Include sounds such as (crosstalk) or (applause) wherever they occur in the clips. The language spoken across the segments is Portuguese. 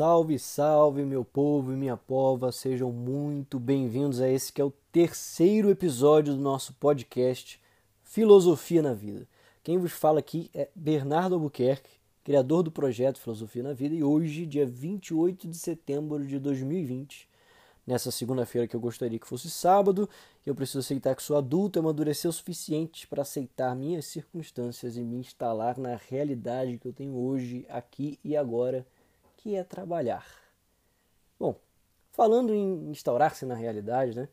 Salve, salve, meu povo e minha pova, sejam muito bem-vindos a esse que é o terceiro episódio do nosso podcast Filosofia na Vida. Quem vos fala aqui é Bernardo Albuquerque, criador do projeto Filosofia na Vida, e hoje, dia 28 de setembro de 2020, nessa segunda-feira que eu gostaria que fosse sábado, eu preciso aceitar que sou adulto e amadurecer o suficiente para aceitar minhas circunstâncias e me instalar na realidade que eu tenho hoje, aqui e agora que é trabalhar. Bom, falando em instaurar-se na realidade, né?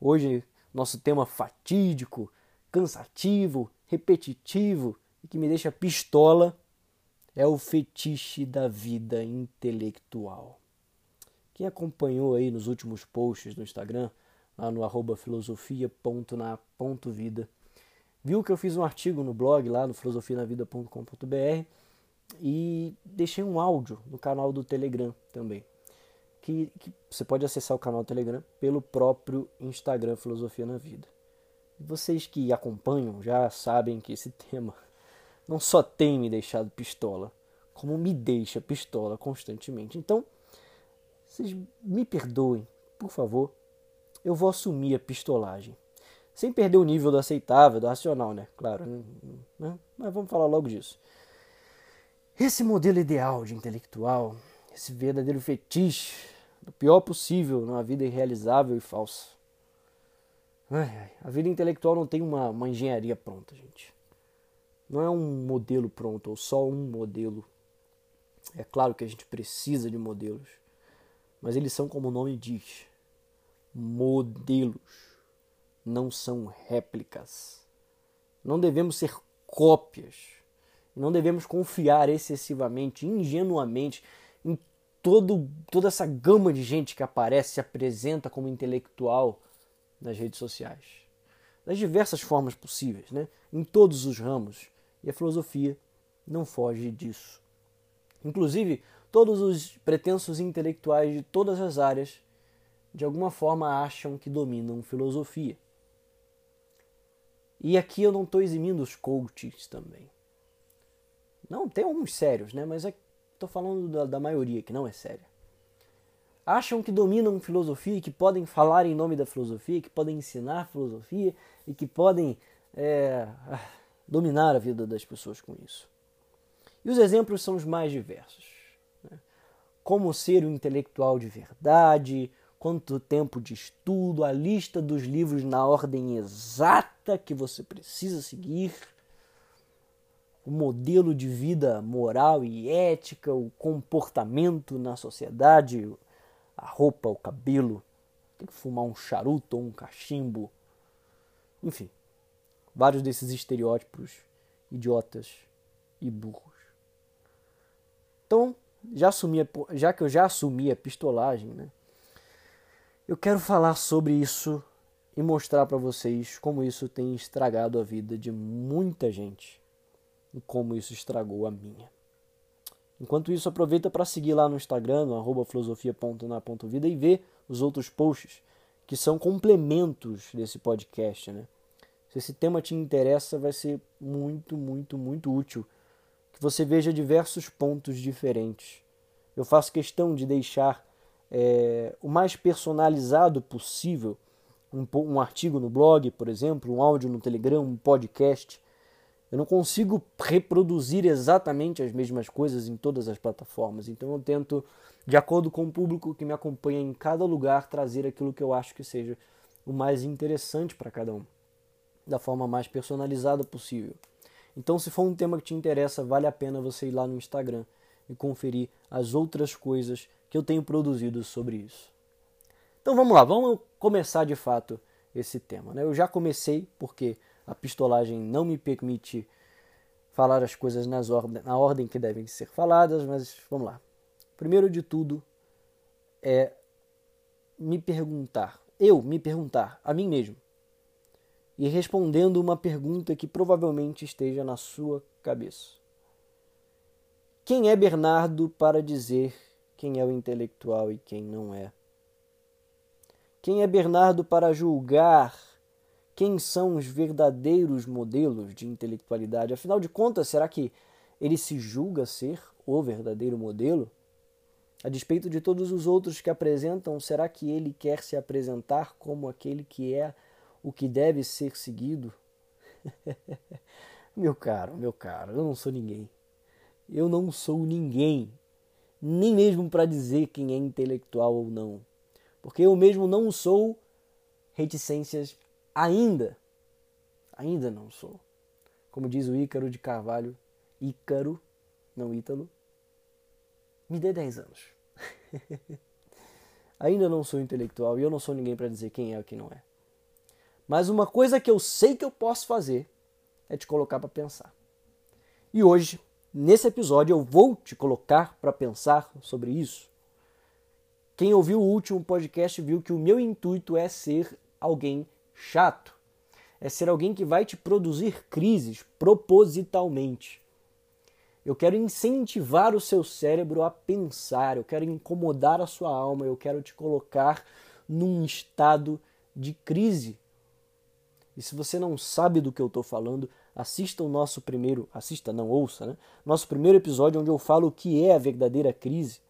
Hoje nosso tema fatídico, cansativo, repetitivo e que me deixa pistola é o fetiche da vida intelectual. Quem acompanhou aí nos últimos posts do Instagram, lá no arroba filosofia.na.vida, viu que eu fiz um artigo no blog lá no filosofianavida.com.br e deixei um áudio no canal do Telegram também. Que, que, você pode acessar o canal do Telegram pelo próprio Instagram Filosofia na Vida. Vocês que acompanham já sabem que esse (laughs) tema não só tem me deixado pistola, como me deixa pistola constantemente. Então, vocês me perdoem, por favor. Eu vou assumir a pistolagem. Sem perder o nível do aceitável, do racional, né? Claro. Né? Mas vamos falar logo disso. Esse modelo ideal de intelectual, esse verdadeiro fetiche do pior possível numa vida irrealizável e falsa. Ai, ai, a vida intelectual não tem uma, uma engenharia pronta, gente. Não é um modelo pronto, ou só um modelo. É claro que a gente precisa de modelos, mas eles são como o nome diz: modelos, não são réplicas. Não devemos ser cópias não devemos confiar excessivamente, ingenuamente, em todo, toda essa gama de gente que aparece, se apresenta como intelectual nas redes sociais. Das diversas formas possíveis, né? em todos os ramos. E a filosofia não foge disso. Inclusive, todos os pretensos intelectuais de todas as áreas, de alguma forma, acham que dominam filosofia. E aqui eu não estou eximindo os coaches também. Não, tem alguns sérios, né? Mas estou é, falando da, da maioria que não é séria. Acham que dominam filosofia que podem falar em nome da filosofia, que podem ensinar filosofia e que podem é, dominar a vida das pessoas com isso. E os exemplos são os mais diversos. Né? Como ser um intelectual de verdade, quanto tempo de estudo, a lista dos livros na ordem exata que você precisa seguir, o modelo de vida moral e ética, o comportamento na sociedade, a roupa, o cabelo, tem que fumar um charuto ou um cachimbo, enfim, vários desses estereótipos idiotas e burros. Então, já, assumi, já que eu já assumi a pistolagem, né, eu quero falar sobre isso e mostrar para vocês como isso tem estragado a vida de muita gente e como isso estragou a minha. Enquanto isso, aproveita para seguir lá no Instagram, no filosofia.na.vida e ver os outros posts que são complementos desse podcast, né? Se esse tema te interessa, vai ser muito, muito, muito útil que você veja diversos pontos diferentes. Eu faço questão de deixar é, o mais personalizado possível um, um artigo no blog, por exemplo, um áudio no Telegram, um podcast eu não consigo reproduzir exatamente as mesmas coisas em todas as plataformas. Então eu tento, de acordo com o público que me acompanha em cada lugar, trazer aquilo que eu acho que seja o mais interessante para cada um, da forma mais personalizada possível. Então, se for um tema que te interessa, vale a pena você ir lá no Instagram e conferir as outras coisas que eu tenho produzido sobre isso. Então vamos lá, vamos começar de fato esse tema. Né? Eu já comecei porque a pistolagem não me permite falar as coisas nas na ordem que devem ser faladas, mas vamos lá. Primeiro de tudo é me perguntar, eu me perguntar a mim mesmo, e respondendo uma pergunta que provavelmente esteja na sua cabeça. Quem é Bernardo para dizer quem é o intelectual e quem não é? Quem é Bernardo para julgar quem são os verdadeiros modelos de intelectualidade? Afinal de contas, será que ele se julga ser o verdadeiro modelo? A despeito de todos os outros que apresentam, será que ele quer se apresentar como aquele que é o que deve ser seguido? (laughs) meu caro, meu caro, eu não sou ninguém. Eu não sou ninguém, nem mesmo para dizer quem é intelectual ou não. Porque eu mesmo não sou reticências ainda. Ainda não sou. Como diz o Ícaro de Carvalho, Ícaro, não Ítalo, me dê 10 anos. (laughs) Ainda não sou intelectual e eu não sou ninguém para dizer quem é e quem não é. Mas uma coisa que eu sei que eu posso fazer é te colocar para pensar. E hoje, nesse episódio, eu vou te colocar para pensar sobre isso. Quem ouviu o último podcast viu que o meu intuito é ser alguém chato. É ser alguém que vai te produzir crises propositalmente. Eu quero incentivar o seu cérebro a pensar, eu quero incomodar a sua alma, eu quero te colocar num estado de crise. E se você não sabe do que eu estou falando, assista o nosso primeiro, assista, não ouça, né? Nosso primeiro episódio onde eu falo o que é a verdadeira crise,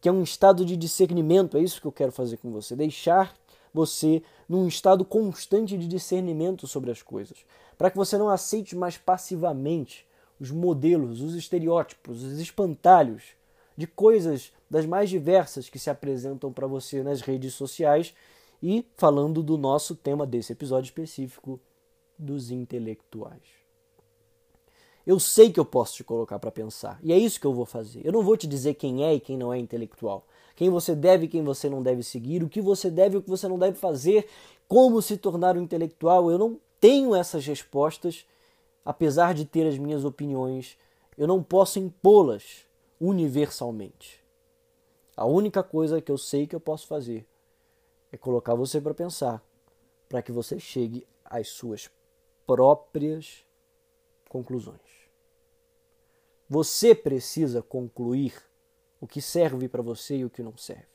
que é um estado de discernimento, é isso que eu quero fazer com você, deixar você num estado constante de discernimento sobre as coisas, para que você não aceite mais passivamente os modelos, os estereótipos, os espantalhos de coisas das mais diversas que se apresentam para você nas redes sociais e falando do nosso tema desse episódio específico dos intelectuais. Eu sei que eu posso te colocar para pensar, e é isso que eu vou fazer. Eu não vou te dizer quem é e quem não é intelectual, quem você deve e quem você não deve seguir, o que você deve e o que você não deve fazer, como se tornar um intelectual. Eu não tenho essas respostas apesar de ter as minhas opiniões, eu não posso impô-las universalmente. A única coisa que eu sei que eu posso fazer é colocar você para pensar, para que você chegue às suas próprias conclusões. Você precisa concluir o que serve para você e o que não serve.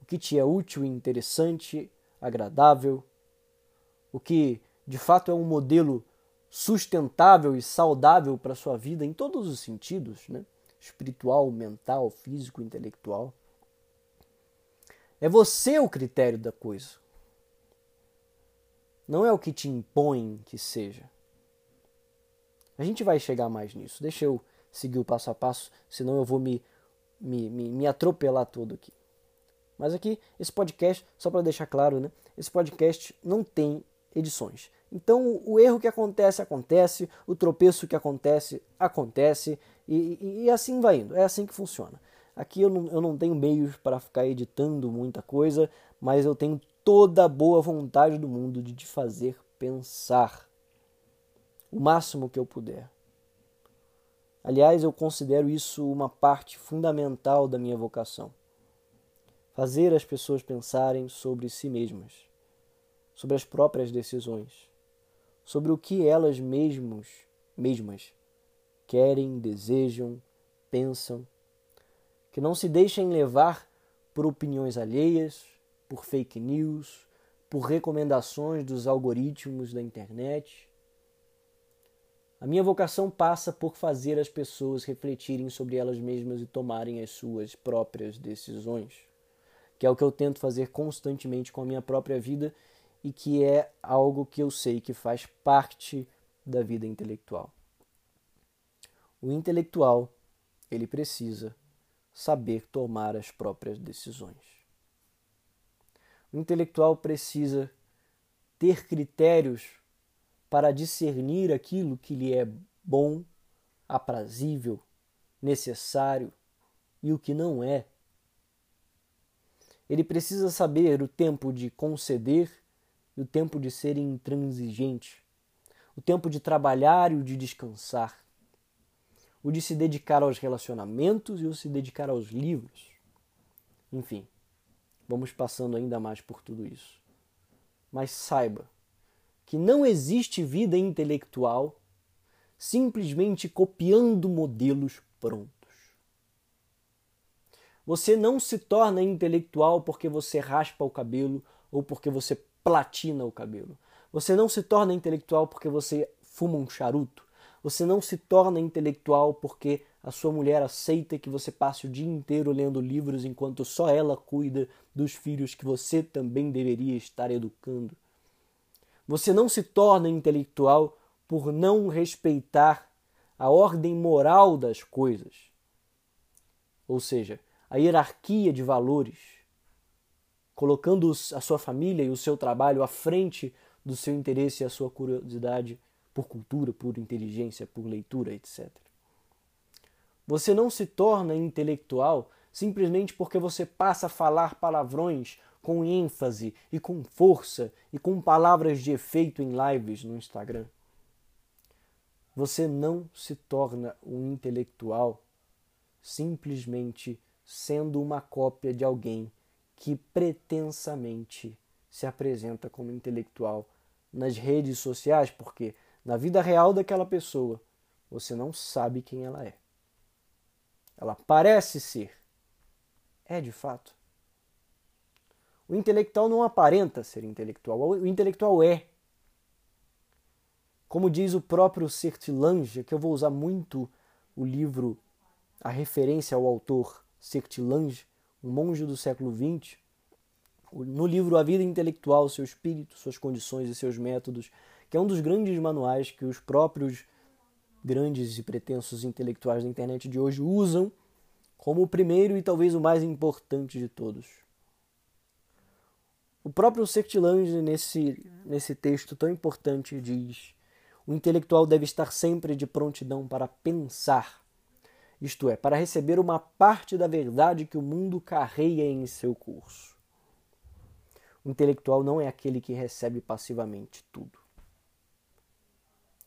O que te é útil e interessante, agradável, o que de fato é um modelo sustentável e saudável para a sua vida em todos os sentidos, né? espiritual, mental, físico, intelectual. É você o critério da coisa. Não é o que te impõe que seja. A gente vai chegar mais nisso. Deixa eu seguir o passo a passo, senão eu vou me, me, me, me atropelar todo aqui. Mas aqui, esse podcast, só para deixar claro, né? Esse podcast não tem edições. Então, o erro que acontece, acontece, o tropeço que acontece, acontece, e, e, e assim vai indo. É assim que funciona. Aqui eu não, eu não tenho meios para ficar editando muita coisa, mas eu tenho toda a boa vontade do mundo de te fazer pensar o máximo que eu puder. Aliás, eu considero isso uma parte fundamental da minha vocação. Fazer as pessoas pensarem sobre si mesmas, sobre as próprias decisões sobre o que elas mesmos, mesmas querem, desejam, pensam, que não se deixem levar por opiniões alheias, por fake news, por recomendações dos algoritmos da internet. A minha vocação passa por fazer as pessoas refletirem sobre elas mesmas e tomarem as suas próprias decisões, que é o que eu tento fazer constantemente com a minha própria vida e que é algo que eu sei que faz parte da vida intelectual. O intelectual, ele precisa saber tomar as próprias decisões. O intelectual precisa ter critérios para discernir aquilo que lhe é bom, aprazível, necessário e o que não é. Ele precisa saber o tempo de conceder e o tempo de ser intransigente, o tempo de trabalhar e o de descansar, o de se dedicar aos relacionamentos e o de se dedicar aos livros. Enfim, vamos passando ainda mais por tudo isso. Mas saiba que não existe vida intelectual simplesmente copiando modelos prontos. Você não se torna intelectual porque você raspa o cabelo ou porque você platina o cabelo. Você não se torna intelectual porque você fuma um charuto. Você não se torna intelectual porque a sua mulher aceita que você passe o dia inteiro lendo livros enquanto só ela cuida dos filhos que você também deveria estar educando. Você não se torna intelectual por não respeitar a ordem moral das coisas, ou seja, a hierarquia de valores, colocando a sua família e o seu trabalho à frente do seu interesse e a sua curiosidade por cultura, por inteligência, por leitura, etc. Você não se torna intelectual simplesmente porque você passa a falar palavrões com ênfase e com força e com palavras de efeito em lives no Instagram. Você não se torna um intelectual simplesmente sendo uma cópia de alguém que pretensamente se apresenta como intelectual nas redes sociais, porque na vida real daquela pessoa você não sabe quem ela é. Ela parece ser. É de fato. O intelectual não aparenta ser intelectual, o intelectual é. Como diz o próprio Sertilange, que eu vou usar muito o livro, a referência ao autor Sertilange, um monge do século XX, no livro A Vida Intelectual, seu espírito, suas condições e seus métodos, que é um dos grandes manuais que os próprios grandes e pretensos intelectuais da internet de hoje usam como o primeiro e talvez o mais importante de todos. O próprio Sertilange, nesse, nesse texto tão importante, diz: o intelectual deve estar sempre de prontidão para pensar, isto é, para receber uma parte da verdade que o mundo carreia em seu curso. O intelectual não é aquele que recebe passivamente tudo.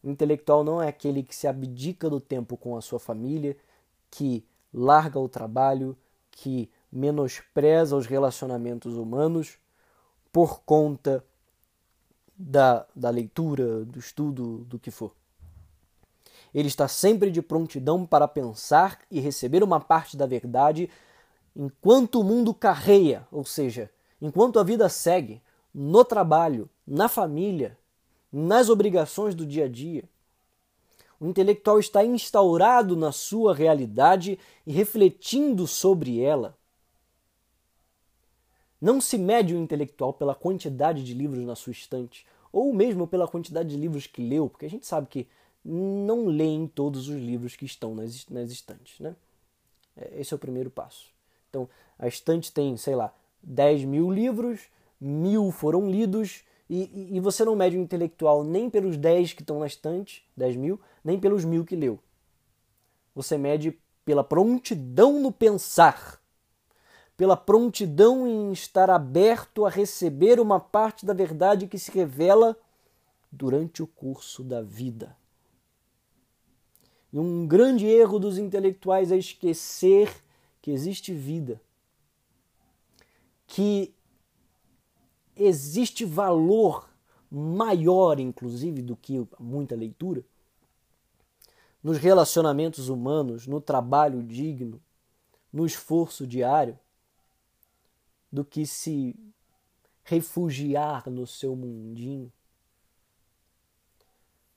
O intelectual não é aquele que se abdica do tempo com a sua família, que larga o trabalho, que menospreza os relacionamentos humanos por conta da, da leitura, do estudo, do que for. Ele está sempre de prontidão para pensar e receber uma parte da verdade enquanto o mundo carreia, ou seja, enquanto a vida segue, no trabalho, na família, nas obrigações do dia a dia. O intelectual está instaurado na sua realidade e refletindo sobre ela. Não se mede o intelectual pela quantidade de livros na sua estante, ou mesmo pela quantidade de livros que leu, porque a gente sabe que não leem todos os livros que estão nas, estantes. Né? É, esse é o primeiro passo. Então, a estante tem, sei lá, 10 mil livros, mil foram lidos, e, e, você não mede o intelectual nem pelos 10 que estão na estante, 10 mil, nem pelos mil que leu. Você mede pela prontidão no pensar, pela prontidão em estar aberto a receber uma parte da verdade que se revela durante o curso da vida. E um grande erro dos intelectuais é esquecer que existe vida que existe valor maior, inclusive, do que muita leitura nos relacionamentos humanos, no trabalho digno, no esforço diário, do que se refugiar no seu mundinho.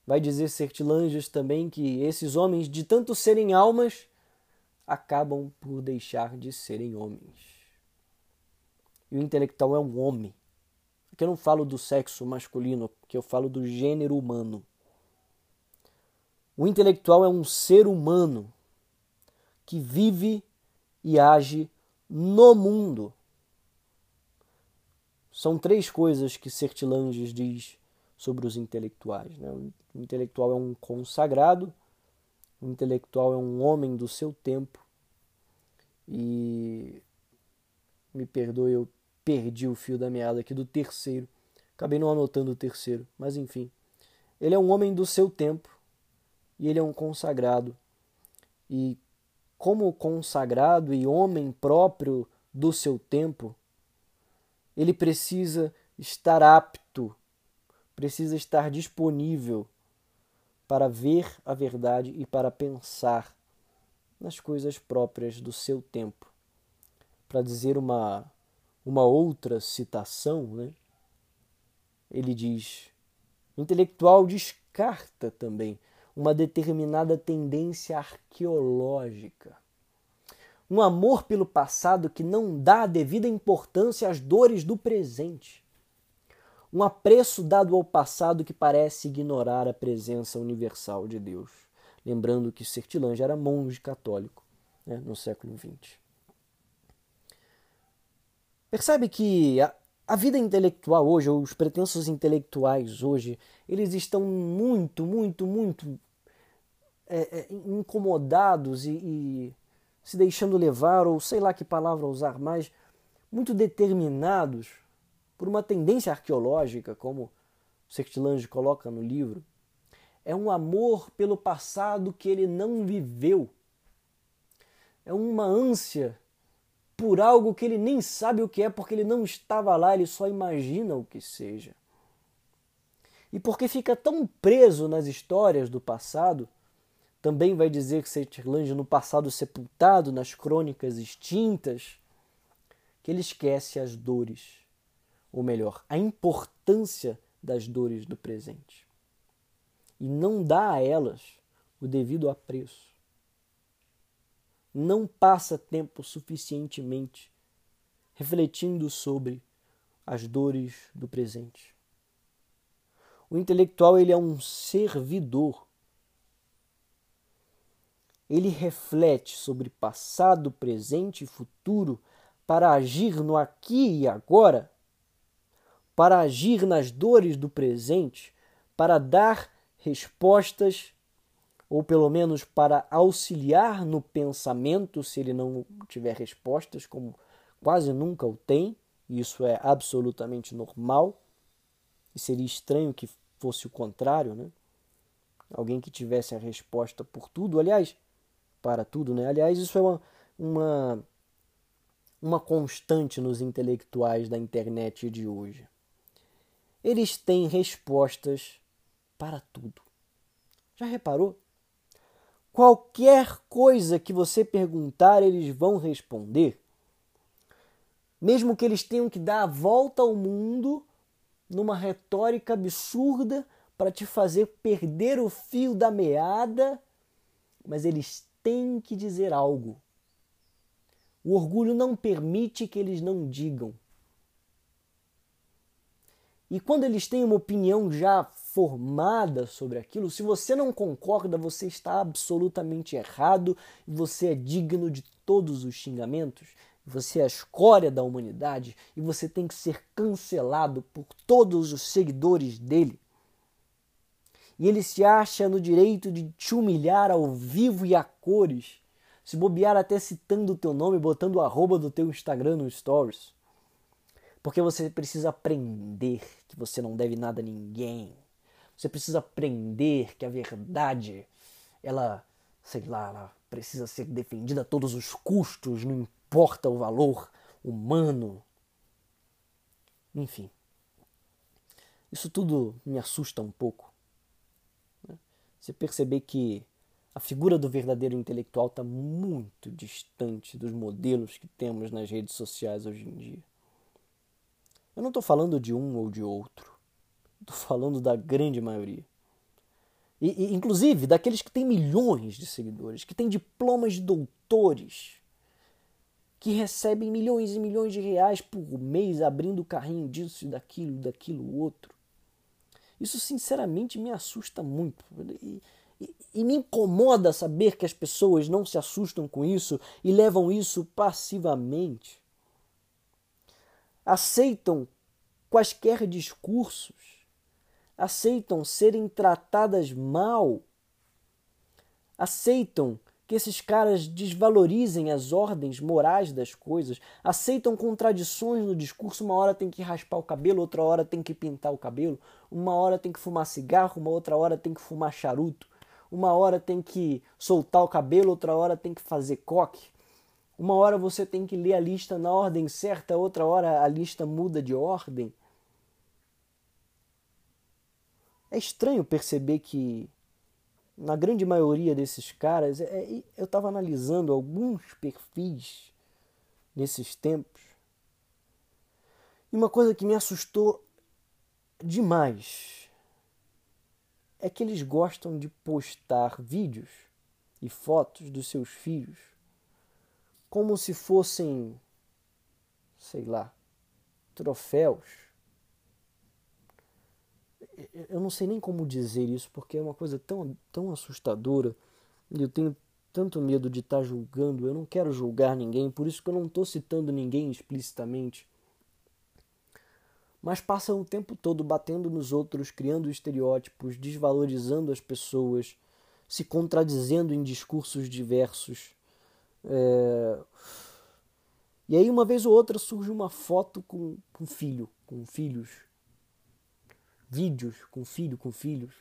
Vai dizer Sertilanges também que esses homens, de tanto serem almas, acabam por deixar de serem homens. E o intelectual é um homem. Aqui eu não falo do sexo masculino, que eu falo do gênero humano. O intelectual é um ser humano que vive e age no mundo. São três coisas que Sertilanges diz sobre os intelectuais. Né? O intelectual é um consagrado, o intelectual é um homem do seu tempo e me perdoe eu perdi o fio da meada aqui do terceiro. Acabei não anotando o terceiro, mas enfim. Ele é um homem do seu tempo e ele é um consagrado. E como consagrado e homem próprio do seu tempo, ele precisa estar apto, precisa estar disponível para ver a verdade e para pensar nas coisas próprias do seu tempo. Para dizer uma uma outra citação, né? ele diz: o intelectual descarta também. uma determinada tendência arqueológica. Um amor pelo passado que não dá a devida importância às dores do presente. Um apreço dado ao passado que parece ignorar a presença universal de Deus. Lembrando que Sertilange era monge católico né, no século XX. Percebe que a, a vida intelectual hoje, ou os pretensos intelectuais hoje, eles estão muito, muito, muito é, é, incomodados e, e se deixando levar, ou sei lá que palavra usar mais, muito determinados por uma tendência arqueológica, como Sertilange coloca no livro, é um amor pelo passado que ele não viveu. É uma ânsia por algo que ele nem sabe o que é, porque ele não estava lá, ele só imagina o que seja. E porque fica tão preso nas histórias do passado, também vai dizer que Sutherland no passado sepultado nas crônicas extintas, que ele esquece as dores, ou melhor, a importância das dores do presente. E não dá a elas o devido apreço. Não passa tempo suficientemente refletindo sobre as dores do presente. O intelectual ele é um servidor ele reflete sobre passado, presente e futuro para agir no aqui e agora, para agir nas dores do presente, para dar respostas, ou pelo menos para auxiliar no pensamento, se ele não tiver respostas, como quase nunca o tem, e isso é absolutamente normal, e seria estranho que fosse o contrário, né? Alguém que tivesse a resposta por tudo. Aliás, para tudo, né? Aliás, isso é uma, uma, uma constante nos intelectuais da internet de hoje. Eles têm respostas para tudo. Já reparou? Qualquer coisa que você perguntar, eles vão responder. Mesmo que eles tenham que dar a volta ao mundo numa retórica absurda para te fazer perder o fio da meada, mas eles têm que dizer algo. O orgulho não permite que eles não digam. E quando eles têm uma opinião já formada sobre aquilo, se você não concorda, você está absolutamente errado você é digno de todos os xingamentos. Você é a escória da humanidade e você tem que ser cancelado por todos os seguidores dele e ele se acha no direito de te humilhar ao vivo e a cores, se bobear até citando o teu nome, botando o arroba do teu Instagram no Stories. Porque você precisa aprender que você não deve nada a ninguém. Você precisa aprender que a verdade, ela, sei lá, ela precisa ser defendida a todos os custos, não importa o valor humano. Enfim. Isso tudo me assusta um pouco. Você perceber que a figura do verdadeiro intelectual está muito distante dos modelos que temos nas redes sociais hoje em dia. Eu não estou falando de um ou de outro. Estou falando da grande maioria. E, e, inclusive daqueles que têm milhões de seguidores, que têm diplomas de doutores, que recebem milhões e milhões de reais por mês abrindo carrinho disso daquilo, daquilo outro. Isso sinceramente me assusta muito. E, e, e, me incomoda saber que as pessoas não se assustam com isso e levam isso passivamente. Aceitam quaisquer discursos, aceitam serem tratadas mal, aceitam que esses caras desvalorizem as ordens morais das coisas, aceitam contradições no discurso. Uma hora tem que raspar o cabelo, outra hora tem que pintar o cabelo, uma hora tem que fumar cigarro, uma outra hora tem que fumar charuto, uma hora tem que soltar o cabelo, outra hora tem que fazer coque. Uma hora você tem que ler a lista na ordem certa, outra hora a lista muda de ordem. É estranho perceber que na grande maioria desses caras, é, eu estava analisando alguns perfis nesses tempos. E uma coisa que me assustou demais é que eles gostam de postar vídeos e fotos dos seus filhos como se fossem, sei lá, troféus. Eu não sei nem como dizer isso, porque é uma coisa tão, tão assustadora e eu tenho tanto medo de estar julgando. Eu não quero julgar ninguém, por isso que eu não estou citando ninguém explicitamente. Mas passam o tempo todo batendo nos outros, criando estereótipos, desvalorizando as pessoas, se contradizendo em discursos diversos. É... E aí, uma vez ou outra, surge uma foto com, com filho, com filhos. Vídeos com filho, com filhos.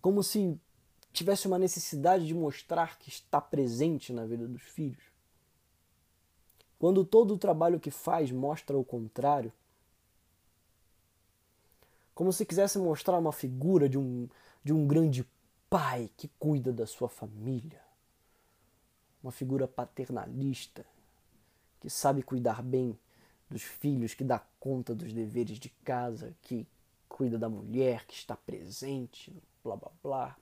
Como se tivesse uma necessidade de mostrar que está presente na vida dos filhos. Quando todo o trabalho que faz mostra o contrário, como se quisesse mostrar uma figura de um, de um grande pai que cuida da sua família, uma figura paternalista que sabe cuidar bem dos filhos, que dá conta dos deveres de casa, que cuida da mulher, que está presente, blá blá blá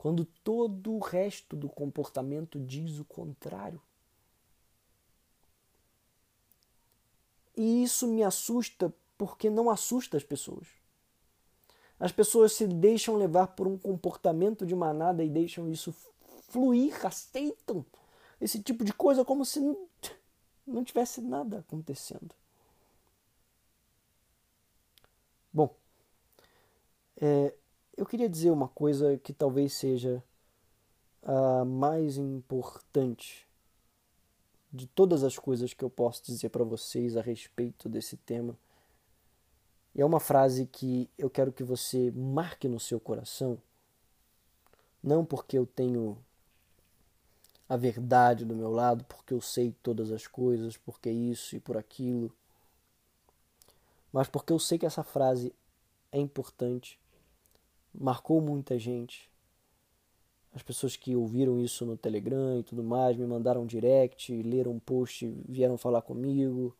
quando todo o resto do comportamento diz o contrário. E isso me assusta porque não assusta as pessoas. As pessoas se deixam levar por um comportamento de manada e deixam isso fluir, aceitam esse tipo de coisa como se não tivesse nada acontecendo. Bom, é, eu queria dizer uma coisa que talvez seja a mais importante de todas as coisas que eu posso dizer para vocês a respeito desse tema. E é uma frase que eu quero que você marque no seu coração, não porque eu tenho a verdade do meu lado, porque eu sei todas as coisas, porque isso e por aquilo, mas porque eu sei que essa frase é importante marcou muita gente. As pessoas que ouviram isso no Telegram e tudo mais me mandaram direct, leram um post, vieram falar comigo.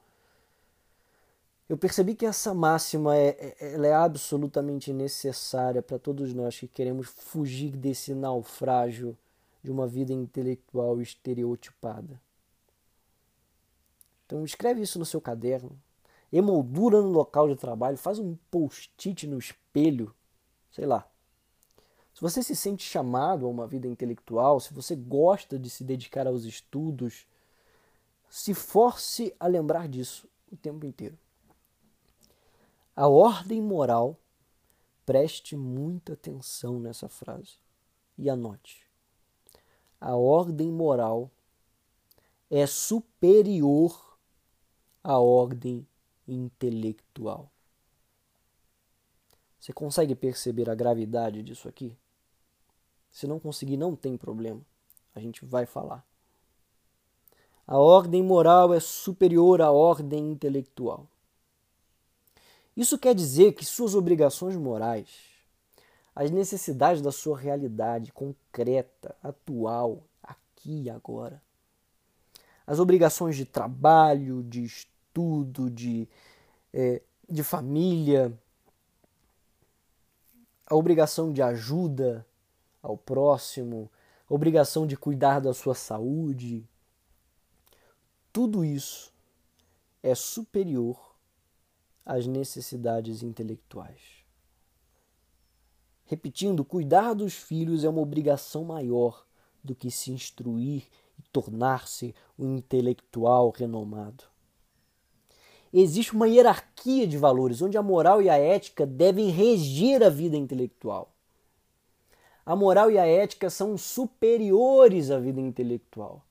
Eu percebi que essa máxima é, é ela é absolutamente necessária para todos nós que queremos fugir desse naufrágio de uma vida intelectual estereotipada. Então escreve isso no seu caderno, emoldura no local de trabalho, faz um post-it no espelho sei lá. Se você se sente chamado a uma vida intelectual, se você gosta de se dedicar aos estudos, se force a lembrar disso o tempo inteiro. A ordem moral, preste muita atenção nessa frase e anote. A ordem moral é superior à ordem intelectual. Você consegue perceber a gravidade disso aqui? Se não conseguir, não tem problema. A gente vai falar. A ordem moral é superior à ordem intelectual. Isso quer dizer que suas obrigações morais, as necessidades da sua realidade concreta, atual, aqui e agora, as obrigações de trabalho, de estudo, de, é, de família, a obrigação de ajuda ao próximo, a obrigação de cuidar da sua saúde, tudo isso é superior às necessidades intelectuais. Repetindo, cuidar dos filhos é uma obrigação maior do que se instruir e tornar-se um intelectual renomado existe uma hierarquia de valores onde a moral e a ética devem reger a vida intelectual. A moral e a ética são superiores à vida intelectual.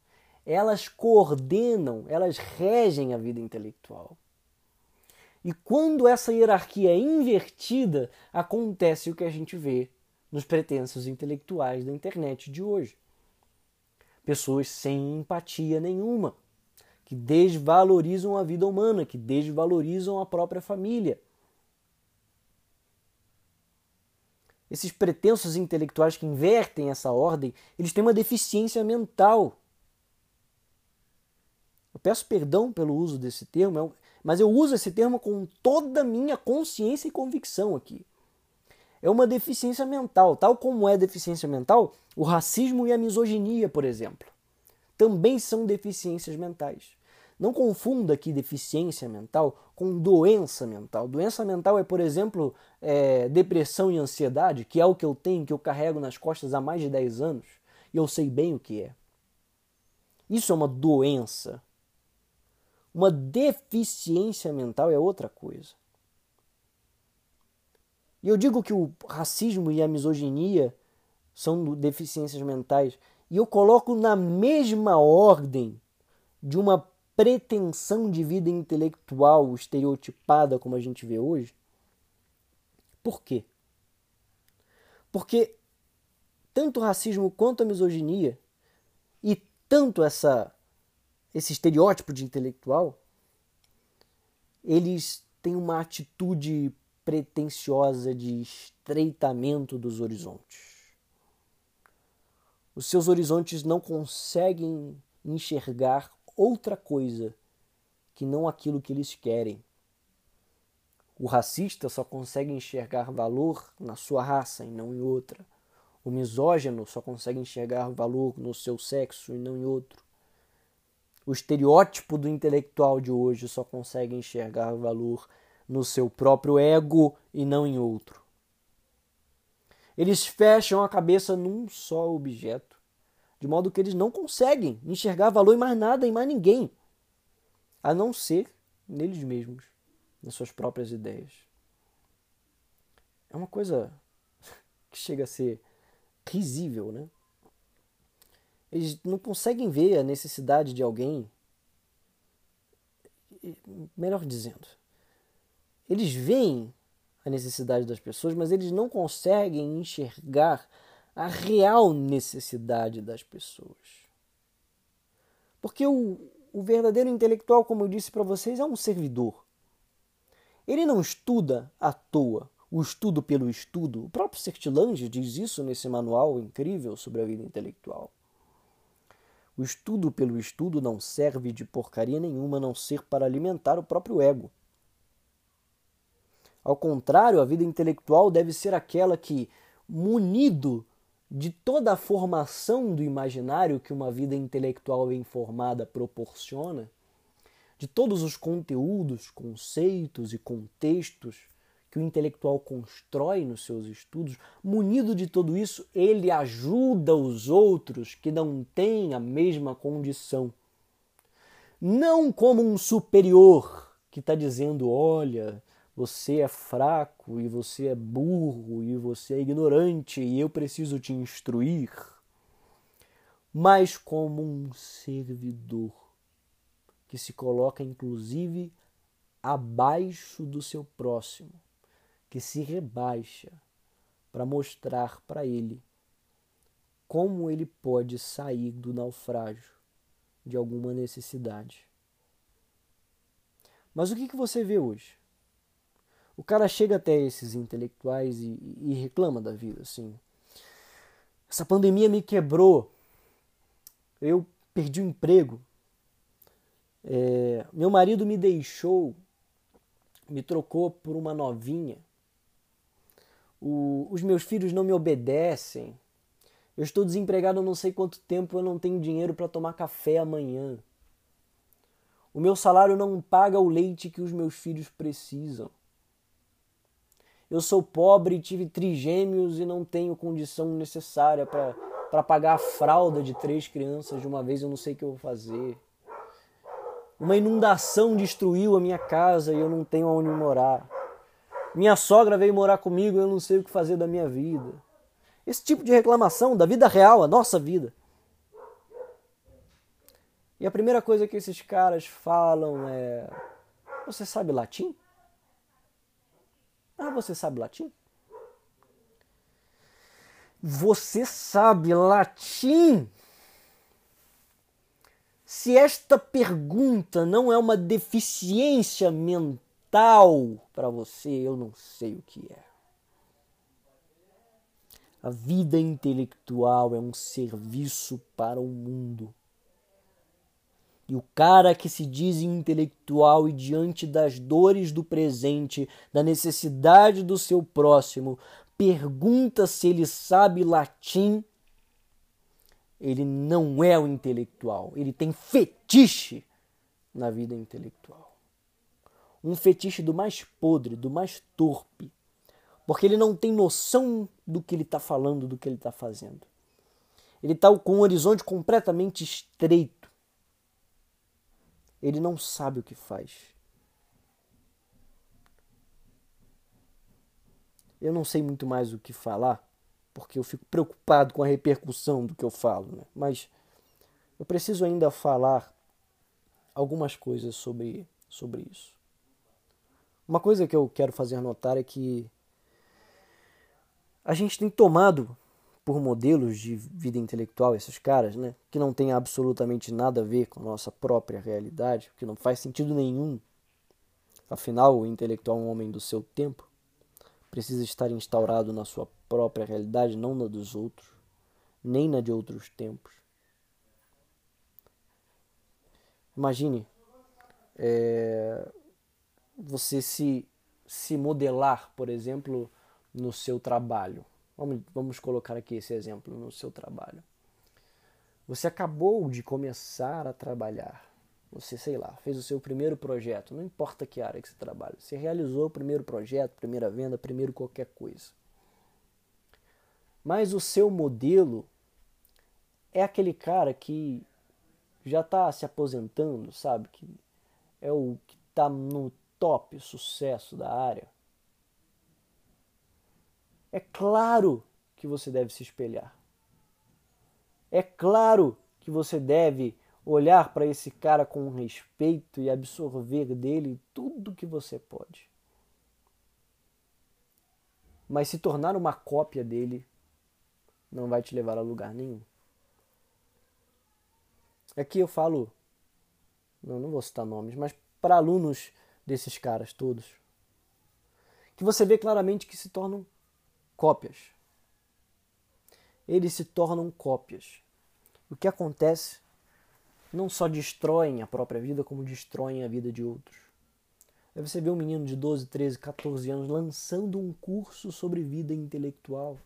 Elas coordenam, elas regem a vida intelectual. E quando essa hierarquia é invertida, acontece o que a gente vê nos pretensos intelectuais da internet de hoje. Pessoas sem empatia nenhuma, que desvalorizam a vida humana, que desvalorizam a própria família. Esses pretensos intelectuais que invertem essa ordem, eles têm uma deficiência mental. Eu peço perdão pelo uso desse termo, mas eu uso esse termo com toda a minha consciência e convicção aqui. é uma deficiência mental, tal como é deficiência mental o racismo e a misoginia, por exemplo. Também são deficiências mentais. Não confunda aqui deficiência mental com doença mental. Doença mental é, por exemplo, é, depressão e ansiedade, que é o que eu tenho, que eu carrego nas costas há mais de 10 anos, e eu sei bem o que é. Isso é uma doença. Uma deficiência mental é outra coisa. E eu digo que o racismo e a misoginia são deficiências mentais, e eu coloco na mesma ordem de uma pretensão de vida intelectual estereotipada como a gente vê hoje. Por quê? Porque tanto o racismo quanto a misoginia e tanto essa esse estereótipo de intelectual, eles têm uma atitude pretensiosa de estreitamento dos horizontes. Os seus horizontes não conseguem enxergar outra coisa que não aquilo que eles querem. O racista só consegue enxergar valor na sua raça e não em outra. O misógino só consegue enxergar valor no seu sexo e não em outro. O estereótipo do intelectual de hoje só consegue enxergar valor no seu próprio ego e não em outro. Eles fecham a cabeça num só objeto de modo que eles não conseguem enxergar valor em mais nada, em mais ninguém, a não ser neles mesmos, nas suas próprias ideias. É uma coisa (laughs) que chega a ser risível, né? Eles não conseguem ver a necessidade de alguém. Melhor dizendo, eles veem a necessidade das pessoas, mas eles não conseguem enxergar a real necessidade das pessoas. Porque o, o verdadeiro intelectual, como eu disse para vocês, é um servidor. Ele não estuda à toa, o estudo pelo estudo. O próprio Sertilange diz isso nesse manual incrível sobre a vida intelectual. O estudo pelo estudo não serve de porcaria nenhuma a não ser para alimentar o próprio ego. Ao contrário, a vida intelectual deve ser aquela que, munido de toda a formação do imaginário que uma vida intelectual bem formada proporciona, de todos os conteúdos, conceitos e contextos que o intelectual constrói nos seus estudos, munido de tudo isso, ele ajuda os outros que não têm a mesma condição. Não como um superior que está dizendo: olha, você é fraco e você é burro e você é ignorante e eu preciso te instruir, mas como um servidor que se coloca inclusive abaixo do seu próximo, que se rebaixa para mostrar para ele como ele pode sair do naufrágio de alguma necessidade. Mas o que, que você vê hoje? O cara chega até esses intelectuais e, e reclama da vida, assim. Essa pandemia me quebrou. Eu perdi o emprego. É, meu marido me deixou, me trocou por uma novinha. O, os meus filhos não me obedecem. Eu estou desempregado não sei quanto tempo, eu não tenho dinheiro para tomar café amanhã. O meu salário não paga o leite que os meus filhos precisam. Eu sou pobre, tive trigêmeos e não tenho condição necessária para pagar a fralda de três crianças de uma vez, eu não sei o que eu vou fazer. Uma inundação destruiu a minha casa e eu não tenho onde morar. Minha sogra veio morar comigo e eu não sei o que fazer da minha vida. Esse tipo de reclamação da vida real, a nossa vida. E a primeira coisa que esses caras falam é: Você sabe latim? Ah, você sabe latim? Você sabe latim? Se esta pergunta não é uma deficiência mental para você, eu não sei o que é. A vida intelectual é um serviço para o mundo. E o cara que se diz intelectual e diante das dores do presente, da necessidade do seu próximo, pergunta se ele sabe latim, ele não é o intelectual, ele tem fetiche na vida intelectual. Um fetiche do mais podre, do mais torpe, porque ele não tem noção do que ele está falando, do que ele está fazendo. Ele está com um horizonte completamente estreito. Ele não sabe o que faz. Eu não sei muito mais o que falar, porque eu fico preocupado com a repercussão do que eu falo, né? mas eu preciso ainda falar algumas coisas sobre, sobre isso. Uma coisa que eu quero fazer notar é que a gente tem tomado por modelos de vida intelectual esses caras, né, que não tem absolutamente nada a ver com a nossa própria realidade, que não faz sentido nenhum. Afinal, o intelectual é um homem do seu tempo precisa estar instaurado na sua própria realidade, não na dos outros, nem na de outros tempos. Imagine é, você se, se modelar, por exemplo, no seu trabalho. Vamos, vamos colocar aqui esse exemplo no seu trabalho. Você acabou de começar a trabalhar. Você, sei lá, fez o seu primeiro projeto, não importa que área que você trabalha. Você realizou o primeiro projeto, primeira venda, primeiro qualquer coisa. Mas o seu modelo é aquele cara que já está se aposentando, sabe? Que é o que está no top sucesso da área. É claro que você deve se espelhar. É claro que você deve olhar para esse cara com respeito e absorver dele tudo que você pode. Mas se tornar uma cópia dele não vai te levar a lugar nenhum. Aqui eu falo, não, não vou citar nomes, mas para alunos desses caras todos, que você vê claramente que se tornam cópias. Eles se tornam cópias. O que acontece não só destroem a própria vida, como destroem a vida de outros. Aí você vê um menino de 12, 13, 14 anos lançando um curso sobre vida intelectual.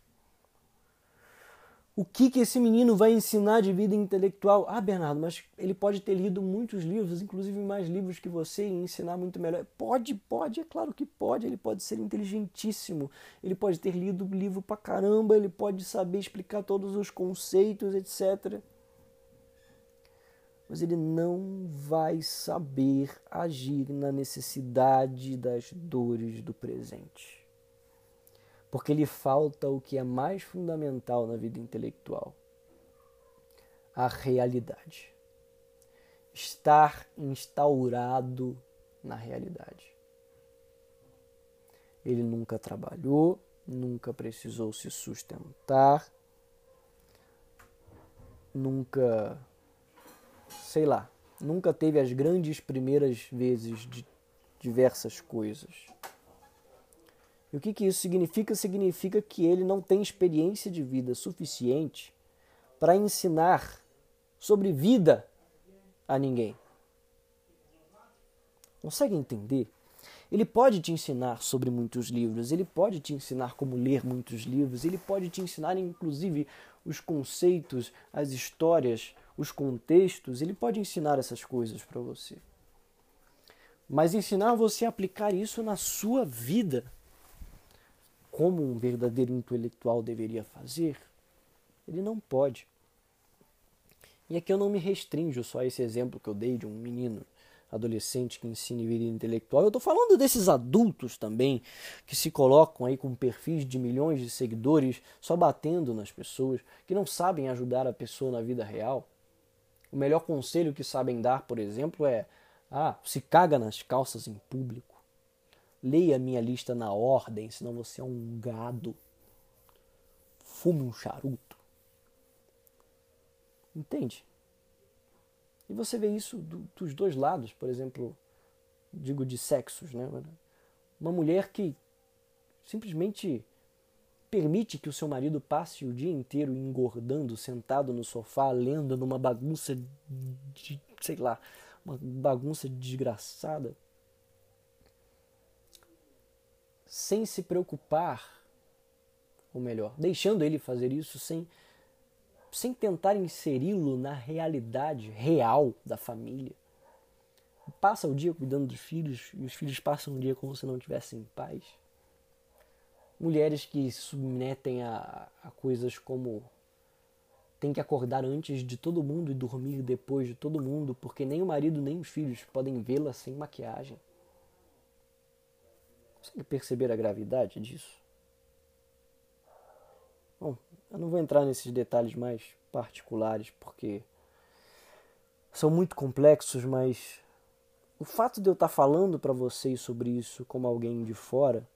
O que, que esse menino vai ensinar de vida intelectual? Ah, Bernardo, mas ele pode ter lido muitos livros, inclusive mais livros que você, e ensinar muito melhor. Pode, pode, é claro que pode. Ele pode ser inteligentíssimo, ele pode ter lido livro pra caramba, ele pode saber explicar todos os conceitos, etc mas ele não vai saber agir na necessidade das dores do presente. Porque lhe falta o que é mais fundamental na vida intelectual: a realidade. Estar instaurado na realidade. Ele nunca trabalhou, nunca precisou se sustentar, nunca sei lá, nunca teve as grandes primeiras vezes de diversas coisas. E o que, que isso significa? Significa que ele não tem experiência de vida suficiente para ensinar sobre vida a ninguém. Consegue entender? Ele pode te ensinar sobre muitos livros, ele pode te ensinar como ler muitos livros, ele pode te ensinar inclusive os conceitos, as histórias os contextos, ele pode ensinar essas coisas para você. Mas ensinar você a aplicar isso na sua vida, como um verdadeiro intelectual deveria fazer, ele não pode. E aqui eu não me restringo só a esse exemplo que eu dei de um menino adolescente que ensina vida intelectual. Eu estou falando desses adultos também que se colocam aí com perfis de milhões de seguidores só batendo nas pessoas, que não sabem ajudar a pessoa na vida real. O melhor conselho que sabem dar, por exemplo, é: ah, se caga nas calças em público. Leia a minha lista na ordem, senão você é um gado. Fume um charuto. Entende? E você vê isso do, dos dois lados, por exemplo, digo de sexos, né? Uma mulher que simplesmente permite que o seu marido passe o dia inteiro engordando, sentado no sofá, lendo numa bagunça de, sei lá, uma bagunça desgraçada, sem se preocupar ou melhor, deixando ele fazer isso sem, sem tentar inseri-lo na realidade real da família. Passa o dia cuidando dos filhos e os filhos passam o dia como se não tivessem paz. Mulheres que se submetem a, a coisas como tem que acordar antes de todo mundo e dormir depois de todo mundo, porque nem o marido nem os filhos podem vê-la sem maquiagem. Consegue perceber a gravidade disso? Bom, eu não vou entrar nesses detalhes mais particulares porque são muito complexos, mas o fato de eu estar falando para vocês sobre isso como alguém de fora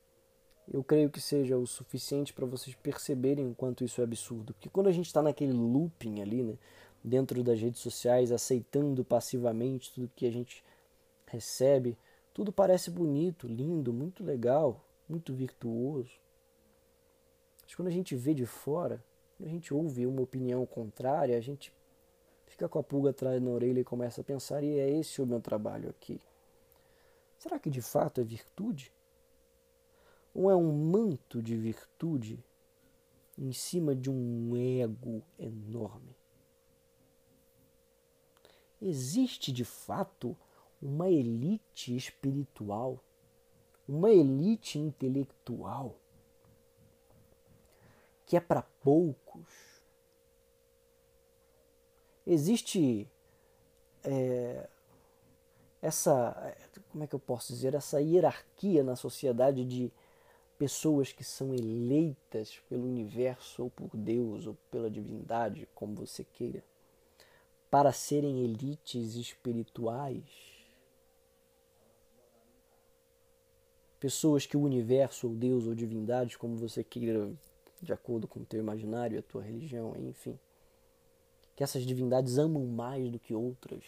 eu creio que seja o suficiente para vocês perceberem o quanto isso é absurdo. Porque quando a gente está naquele looping ali, né, dentro das redes sociais, aceitando passivamente tudo que a gente recebe, tudo parece bonito, lindo, muito legal, muito virtuoso. Mas quando a gente vê de fora, quando a gente ouve uma opinião contrária, a gente fica com a pulga atrás na orelha e começa a pensar: e é esse o meu trabalho aqui? Será que de fato é virtude? ou é um manto de virtude em cima de um ego enorme? Existe de fato uma elite espiritual, uma elite intelectual que é para poucos. Existe é, essa, como é que eu posso dizer, essa hierarquia na sociedade de pessoas que são eleitas pelo universo ou por Deus ou pela divindade, como você queira, para serem elites espirituais. Pessoas que o universo ou Deus ou divindade, como você queira, de acordo com o teu imaginário, a tua religião, enfim, que essas divindades amam mais do que outras,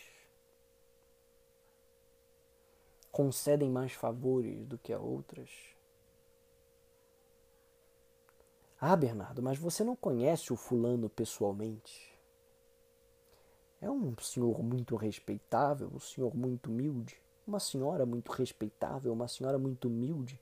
concedem mais favores do que a outras Ah, Bernardo, mas você não conhece o fulano pessoalmente. É um senhor muito respeitável, um senhor muito humilde, uma senhora muito respeitável, uma senhora muito humilde.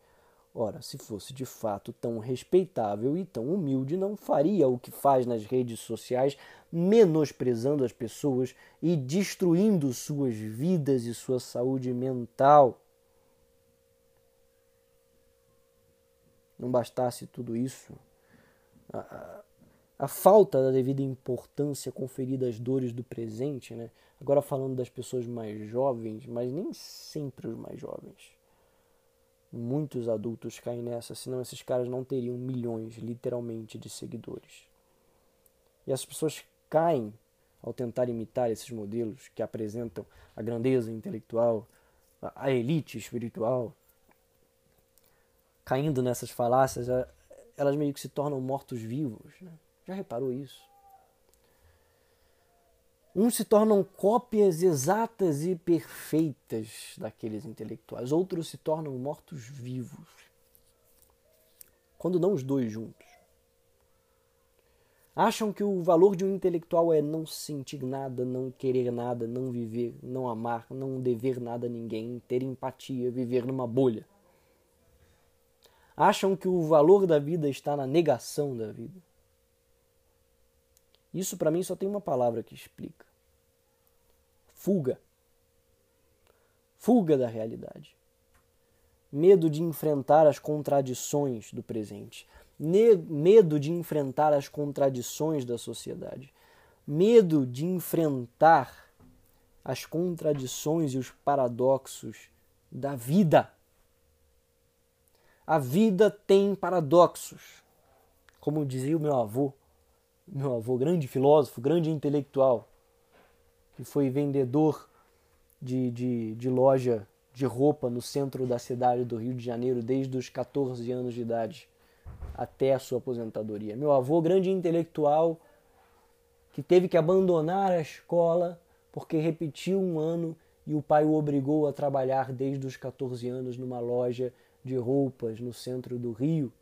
Ora, se fosse de fato tão respeitável e tão humilde, não faria o que faz nas redes sociais, menosprezando as pessoas e destruindo suas vidas e sua saúde mental. Não bastasse tudo isso, a, falta da devida importância conferida às dores do presente, né? Agora falando das pessoas mais jovens, mas nem sempre os mais jovens. Muitos adultos caem nessa, senão esses caras não teriam milhões, literalmente, de seguidores. E as pessoas caem ao tentar imitar esses modelos que apresentam a grandeza intelectual, a elite espiritual, caindo nessas falácias, elas meio que se tornam mortos-vivos. Né? Já reparou isso? Uns se tornam cópias exatas e perfeitas daqueles intelectuais, outros se tornam mortos-vivos. Quando não os dois juntos. Acham que o valor de um intelectual é não sentir nada, não querer nada, não viver, não amar, não dever nada a ninguém, ter empatia, viver numa bolha acham que o valor da vida está na negação da vida. Isso para mim só tem uma palavra que explica: fuga. Fuga da realidade. Medo de enfrentar as contradições do presente. Medo de enfrentar as contradições da sociedade. Medo de enfrentar as contradições e os paradoxos da vida. A vida tem paradoxos. Como dizia o meu avô, meu avô, grande filósofo, grande intelectual, que foi vendedor de, de, de loja de roupa no centro da cidade do Rio de Janeiro desde os 14 anos de idade até a sua aposentadoria. Meu avô, grande intelectual, que teve que abandonar a escola porque repetiu um ano e o pai o obrigou a trabalhar desde os 14 anos numa loja de roupas no centro do Rio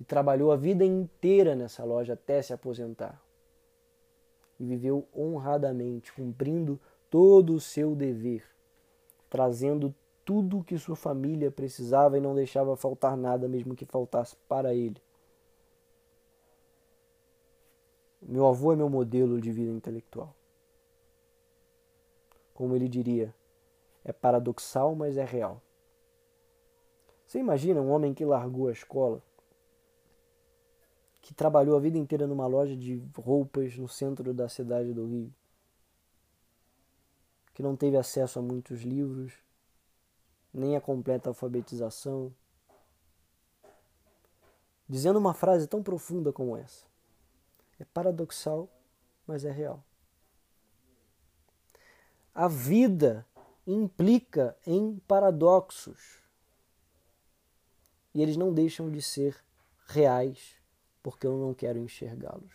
e trabalhou a vida inteira nessa loja até se aposentar. E viveu honradamente, cumprindo todo o seu dever, trazendo tudo o que sua família precisava e não deixava faltar nada, mesmo que faltasse para ele. Meu avô é meu modelo de vida intelectual. Como ele diria, é paradoxal, mas é real. Você imagina um homem que largou a escola, que trabalhou a vida inteira numa loja de roupas no centro da cidade do Rio, que não teve acesso a muitos livros, nem a completa alfabetização, dizendo uma frase tão profunda como essa. É paradoxal, mas é real. A vida implica em paradoxos. E eles não deixam de ser reais porque eu não quero enxergá-los.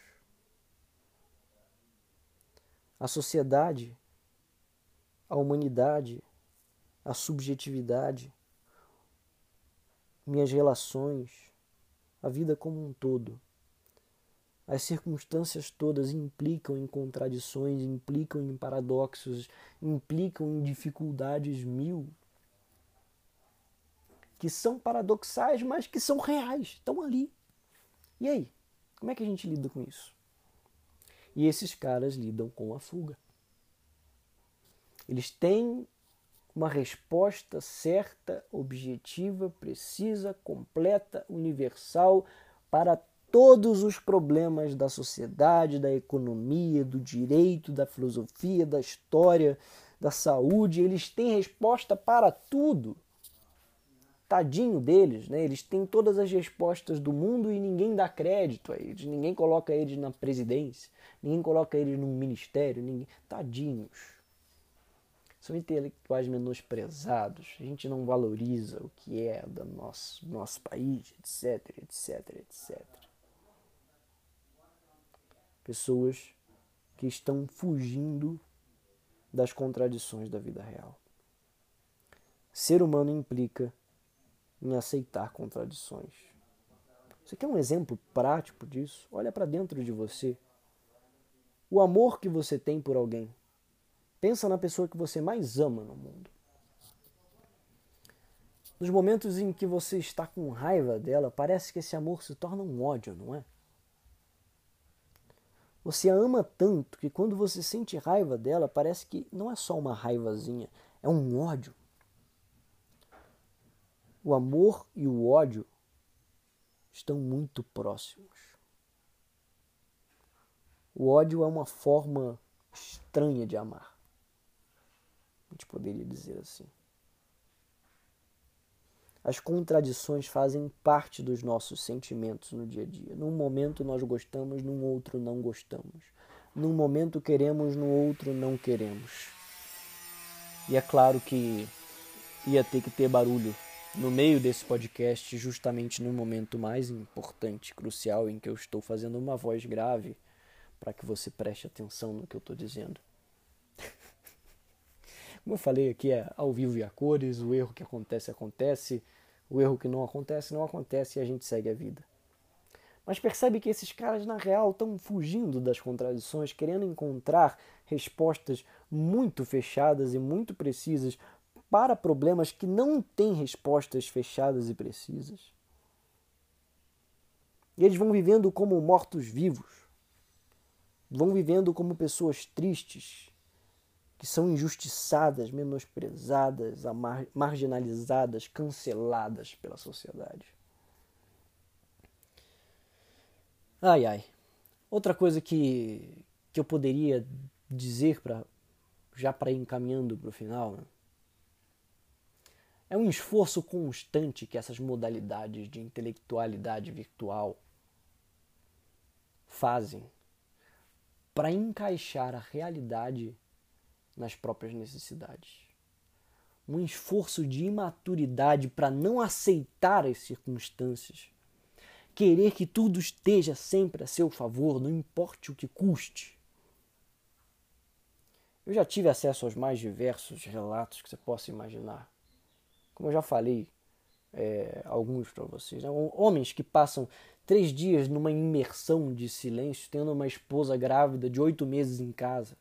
A sociedade, a humanidade, a subjetividade, minhas relações, a vida como um todo. As circunstâncias todas implicam em contradições, implicam em paradoxos, implicam em dificuldades mil que são paradoxais, mas que são reais, estão ali. E aí? Como é que a gente lida com isso? E esses caras lidam com a fuga. Eles têm uma resposta certa, objetiva, precisa, completa, universal para todos os problemas da sociedade, da economia, do direito, da filosofia, da história, da saúde. Eles têm resposta para tudo tadinho deles, né? Eles têm todas as respostas do mundo e ninguém dá crédito a eles, ninguém coloca eles na presidência, ninguém coloca eles num ministério, ninguém, tadinhos. São intelectuais menosprezados, a gente não valoriza o que é do nosso, nosso país, etc, etc, etc. Pessoas que estão fugindo das contradições da vida real. Ser humano implica em aceitar contradições. Você quer um exemplo prático disso? Olha para dentro de você. O amor que você tem por alguém. Pensa na pessoa que você mais ama no mundo. Nos momentos em que você está com raiva dela, parece que esse amor se torna um ódio, não é? Você a ama tanto que quando você sente raiva dela, parece que não é só uma raivazinha, é um ódio. O amor e o ódio estão muito próximos. O ódio é uma forma estranha de amar. A gente poderia dizer assim. As contradições fazem parte dos nossos sentimentos no dia a dia. Num momento nós gostamos, num outro não gostamos. Num momento queremos, no outro não queremos. E é claro que ia ter que ter barulho no meio desse podcast, justamente no momento mais importante, crucial, em que eu estou fazendo uma voz grave para que você preste atenção no que eu estou dizendo. (laughs) Como eu falei aqui, é ao vivo e a cores, o erro que acontece, acontece, o erro que não acontece, não acontece e a gente segue a vida. Mas percebe que esses caras, na real, estão fugindo das contradições, querendo encontrar respostas muito fechadas e muito precisas para problemas que não têm respostas fechadas e precisas. E eles vão vivendo como mortos-vivos, vão vivendo como pessoas tristes, que são injustiçadas, menosprezadas, marginalizadas, canceladas pela sociedade. Ai ai. Outra coisa que, que eu poderia dizer para já para ir encaminhando para o final, né? É um esforço constante que essas modalidades de intelectualidade virtual fazem para encaixar a realidade nas próprias necessidades. Um esforço de imaturidade para não aceitar as circunstâncias. Querer que tudo esteja sempre a seu favor, não importe o que custe. Eu já tive acesso aos mais diversos relatos que você possa imaginar como eu já falei é, alguns para vocês, né? homens que passam três dias numa imersão de silêncio, tendo uma esposa grávida de oito meses em casa.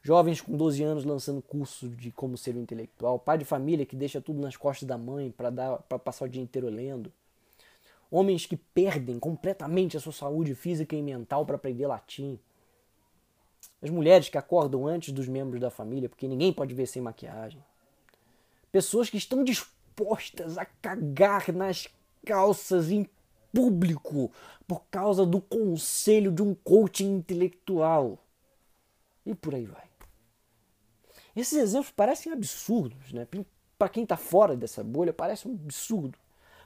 Jovens com 12 anos lançando curso de como ser um intelectual. Pai de família que deixa tudo nas costas da mãe para passar o dia inteiro lendo. Homens que perdem completamente a sua saúde física e mental para aprender latim. As mulheres que acordam antes dos membros da família, porque ninguém pode ver sem maquiagem. Pessoas que estão dispostas a cagar nas calças em público por causa do conselho de um coaching intelectual. E por aí vai. Esses exemplos parecem absurdos, né? Para quem está fora dessa bolha, parece um absurdo.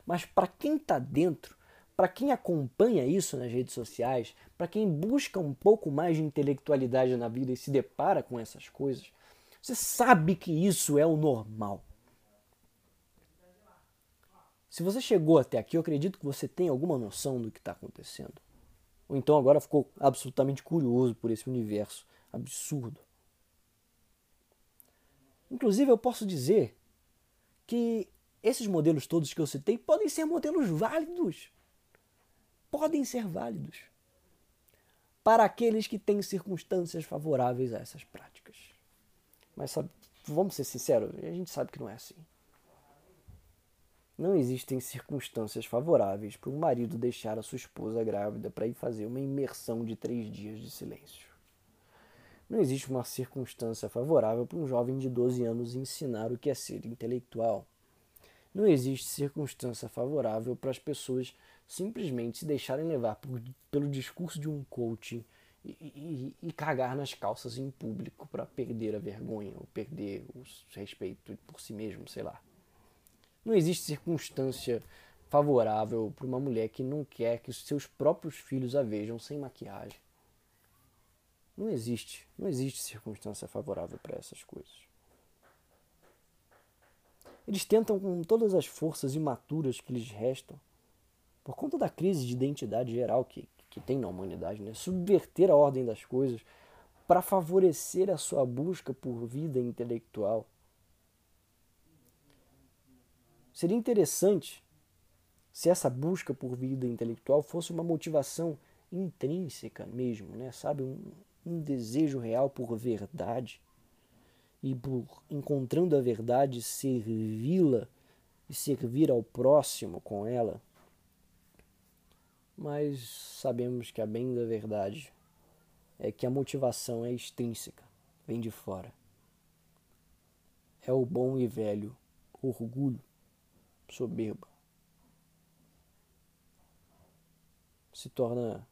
Mas para quem está dentro, para quem acompanha isso nas redes sociais, para quem busca um pouco mais de intelectualidade na vida e se depara com essas coisas, você sabe que isso é o normal. Se você chegou até aqui, eu acredito que você tem alguma noção do que está acontecendo. Ou então agora ficou absolutamente curioso por esse universo absurdo. Inclusive, eu posso dizer que esses modelos todos que eu citei podem ser modelos válidos. Podem ser válidos para aqueles que têm circunstâncias favoráveis a essas práticas. Mas sabe, vamos ser sinceros, a gente sabe que não é assim. Não existem circunstâncias favoráveis para um marido deixar a sua esposa grávida para ir fazer uma imersão de três dias de silêncio. Não existe uma circunstância favorável para um jovem de 12 anos ensinar o que é ser intelectual não existe circunstância favorável para as pessoas simplesmente se deixarem levar por, pelo discurso de um coaching e, e, e cagar nas calças em público para perder a vergonha ou perder o respeito por si mesmo, sei lá. Não existe circunstância favorável para uma mulher que não quer que os seus próprios filhos a vejam sem maquiagem. Não existe, não existe circunstância favorável para essas coisas. Eles tentam, com todas as forças imaturas que lhes restam, por conta da crise de identidade geral que, que tem na humanidade, né? subverter a ordem das coisas para favorecer a sua busca por vida intelectual. Seria interessante se essa busca por vida intelectual fosse uma motivação intrínseca mesmo, né? sabe? Um, um desejo real por verdade e por encontrando a verdade servi-la e servir ao próximo com ela. Mas sabemos que a bem da verdade é que a motivação é extrínseca, vem de fora. É o bom e velho orgulho, soberba. Se torna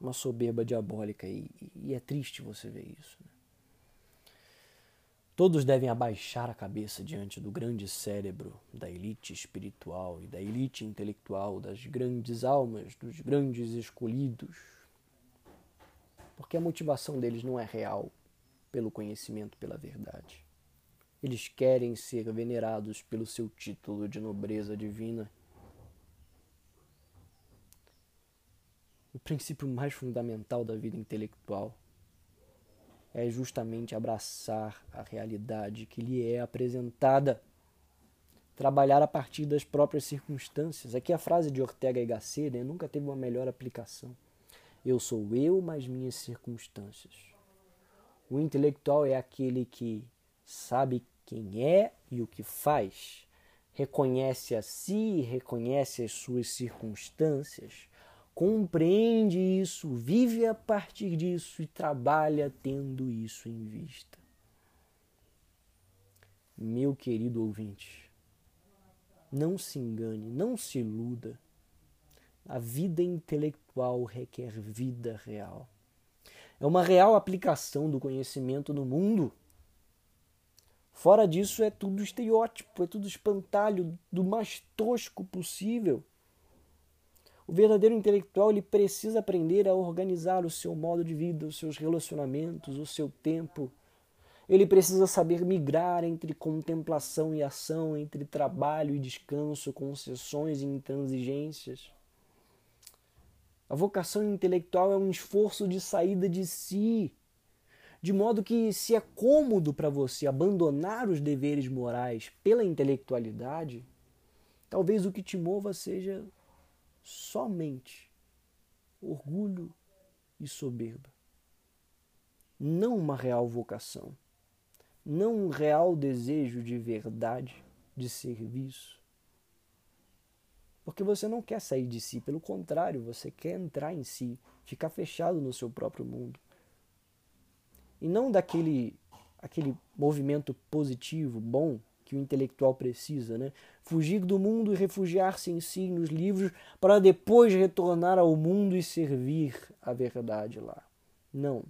uma soberba diabólica e, e é triste você ver isso. Né? Todos devem abaixar a cabeça diante do grande cérebro da elite espiritual e da elite intelectual, das grandes almas, dos grandes escolhidos. Porque a motivação deles não é real pelo conhecimento, pela verdade. Eles querem ser venerados pelo seu título de nobreza divina. O princípio mais fundamental da vida intelectual é justamente abraçar a realidade que lhe é apresentada, trabalhar a partir das próprias circunstâncias. Aqui a frase de Ortega y Gasset né, nunca teve uma melhor aplicação. Eu sou eu, mas minhas circunstâncias. O intelectual é aquele que sabe quem é e o que faz, reconhece a si, reconhece as suas circunstâncias compreende isso, vive a partir disso e trabalha tendo isso em vista. Meu querido ouvinte, não se engane, não se iluda. A vida intelectual requer vida real. É uma real aplicação do conhecimento no mundo. Fora disso, é tudo estereótipo, é tudo espantalho do mais tosco possível. O verdadeiro intelectual ele precisa aprender a organizar o seu modo de vida, os seus relacionamentos, o seu tempo. Ele precisa saber migrar entre contemplação e ação, entre trabalho e descanso, concessões e intransigências. A vocação intelectual é um esforço de saída de si, de modo que, se é cômodo para você abandonar os deveres morais pela intelectualidade, talvez o que te mova seja somente orgulho e soberba. Não uma real vocação, não um real desejo de verdade, de serviço. Porque você não quer sair de si, pelo contrário, você quer entrar em si, ficar fechado no seu próprio mundo. E não daquele aquele movimento positivo, bom, que o intelectual precisa, né? Fugir do mundo e refugiar-se em si, nos livros, para depois retornar ao mundo e servir a verdade lá. Não.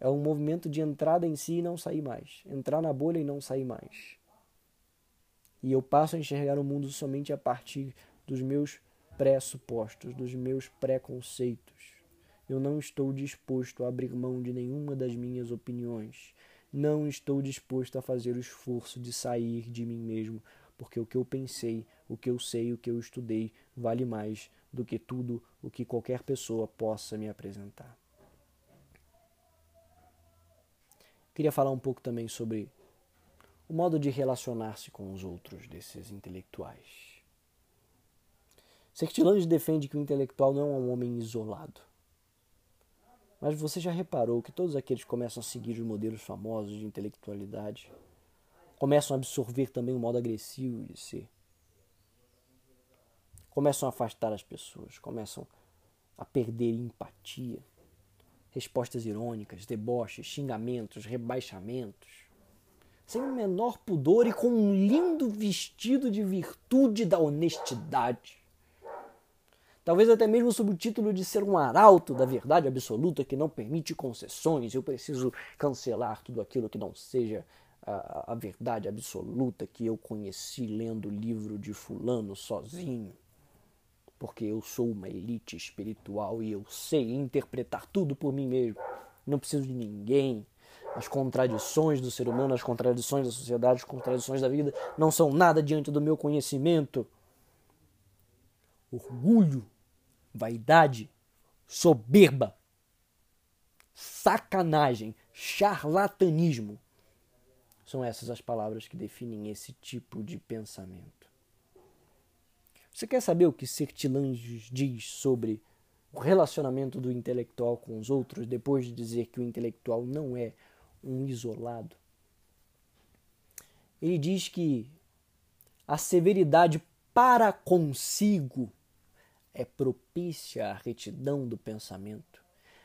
É um movimento de entrada em si e não sair mais. Entrar na bolha e não sair mais. E eu passo a enxergar o mundo somente a partir dos meus pressupostos, dos meus preconceitos. Eu não estou disposto a abrir mão de nenhuma das minhas opiniões. Não estou disposto a fazer o esforço de sair de mim mesmo, porque o que eu pensei, o que eu sei, o que eu estudei vale mais do que tudo o que qualquer pessoa possa me apresentar. Queria falar um pouco também sobre o modo de relacionar-se com os outros desses intelectuais. Sertilange defende que o intelectual não é um homem isolado. Mas você já reparou que todos aqueles que começam a seguir os modelos famosos de intelectualidade começam a absorver também o modo agressivo de ser? Começam a afastar as pessoas, começam a perder empatia respostas irônicas, deboches, xingamentos, rebaixamentos, sem o menor pudor e com um lindo vestido de virtude da honestidade. Talvez até mesmo sob o título de ser um arauto da verdade absoluta que não permite concessões, eu preciso cancelar tudo aquilo que não seja a, a verdade absoluta que eu conheci lendo o livro de Fulano sozinho porque eu sou uma elite espiritual e eu sei interpretar tudo por mim mesmo. Não preciso de ninguém. As contradições do ser humano, as contradições da sociedade, as contradições da vida não são nada diante do meu conhecimento. Orgulho, vaidade, soberba, sacanagem, charlatanismo. São essas as palavras que definem esse tipo de pensamento. Você quer saber o que Sertilanges diz sobre o relacionamento do intelectual com os outros depois de dizer que o intelectual não é um isolado? Ele diz que a severidade para consigo é propícia à retidão do pensamento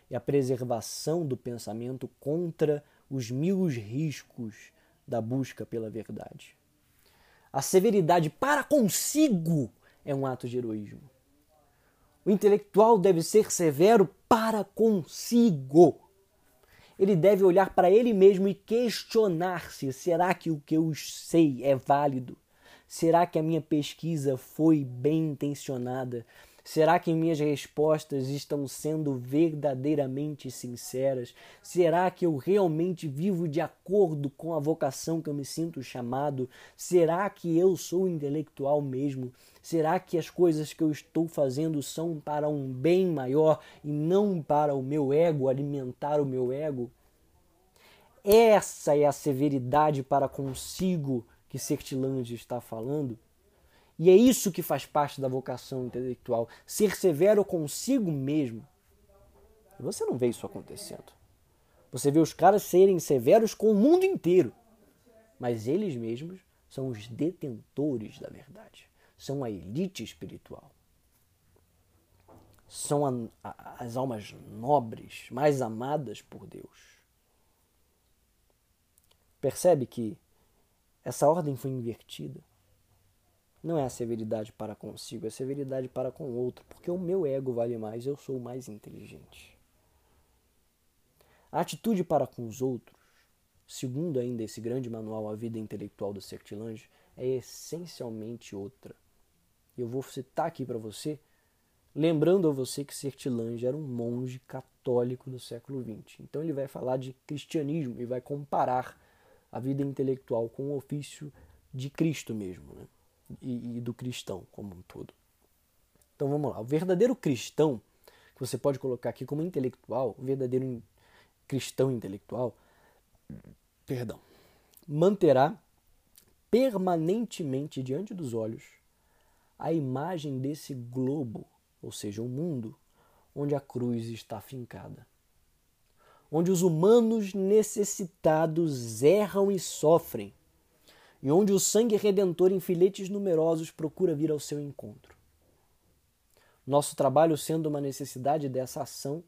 e à preservação do pensamento contra os mil riscos da busca pela verdade. A severidade para consigo é um ato de heroísmo. O intelectual deve ser severo para consigo. Ele deve olhar para ele mesmo e questionar-se: será que o que eu sei é válido? Será que a minha pesquisa foi bem intencionada? Será que minhas respostas estão sendo verdadeiramente sinceras? Será que eu realmente vivo de acordo com a vocação que eu me sinto chamado? Será que eu sou intelectual mesmo? Será que as coisas que eu estou fazendo são para um bem maior e não para o meu ego, alimentar o meu ego? Essa é a severidade para consigo que Sertilange está falando. E é isso que faz parte da vocação intelectual, ser severo consigo mesmo. E você não vê isso acontecendo. Você vê os caras serem severos com o mundo inteiro, mas eles mesmos são os detentores da verdade, são a elite espiritual. São a, a, as almas nobres, mais amadas por Deus. Percebe que essa ordem foi invertida. Não é a severidade para consigo, é a severidade para com o outro, porque o meu ego vale mais, eu sou mais inteligente. A atitude para com os outros, segundo ainda esse grande manual A Vida Intelectual do Sertilange, é essencialmente outra. Eu vou citar aqui para você, lembrando a você que Sertilange era um monge católico do século XX. Então ele vai falar de cristianismo e vai comparar a vida intelectual com o ofício de Cristo mesmo. Né? E, e do cristão como um todo. Então vamos lá. O verdadeiro cristão, que você pode colocar aqui como intelectual, o verdadeiro cristão intelectual, perdão, manterá permanentemente diante dos olhos a imagem desse globo, ou seja, o um mundo onde a cruz está fincada. Onde os humanos necessitados erram e sofrem e onde o sangue redentor em filetes numerosos procura vir ao seu encontro. nosso trabalho sendo uma necessidade dessa ação,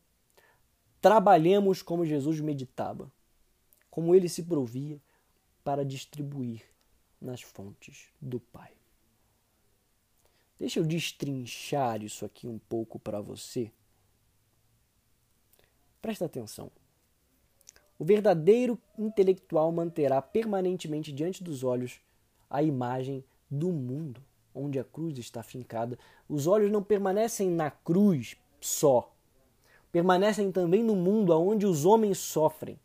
trabalhemos como Jesus meditava, como ele se provia para distribuir nas fontes do Pai. Deixa eu destrinchar isso aqui um pouco para você. Presta atenção. O verdadeiro intelectual manterá permanentemente diante dos olhos a imagem do mundo onde a cruz está fincada. Os olhos não permanecem na cruz só, permanecem também no mundo onde os homens sofrem.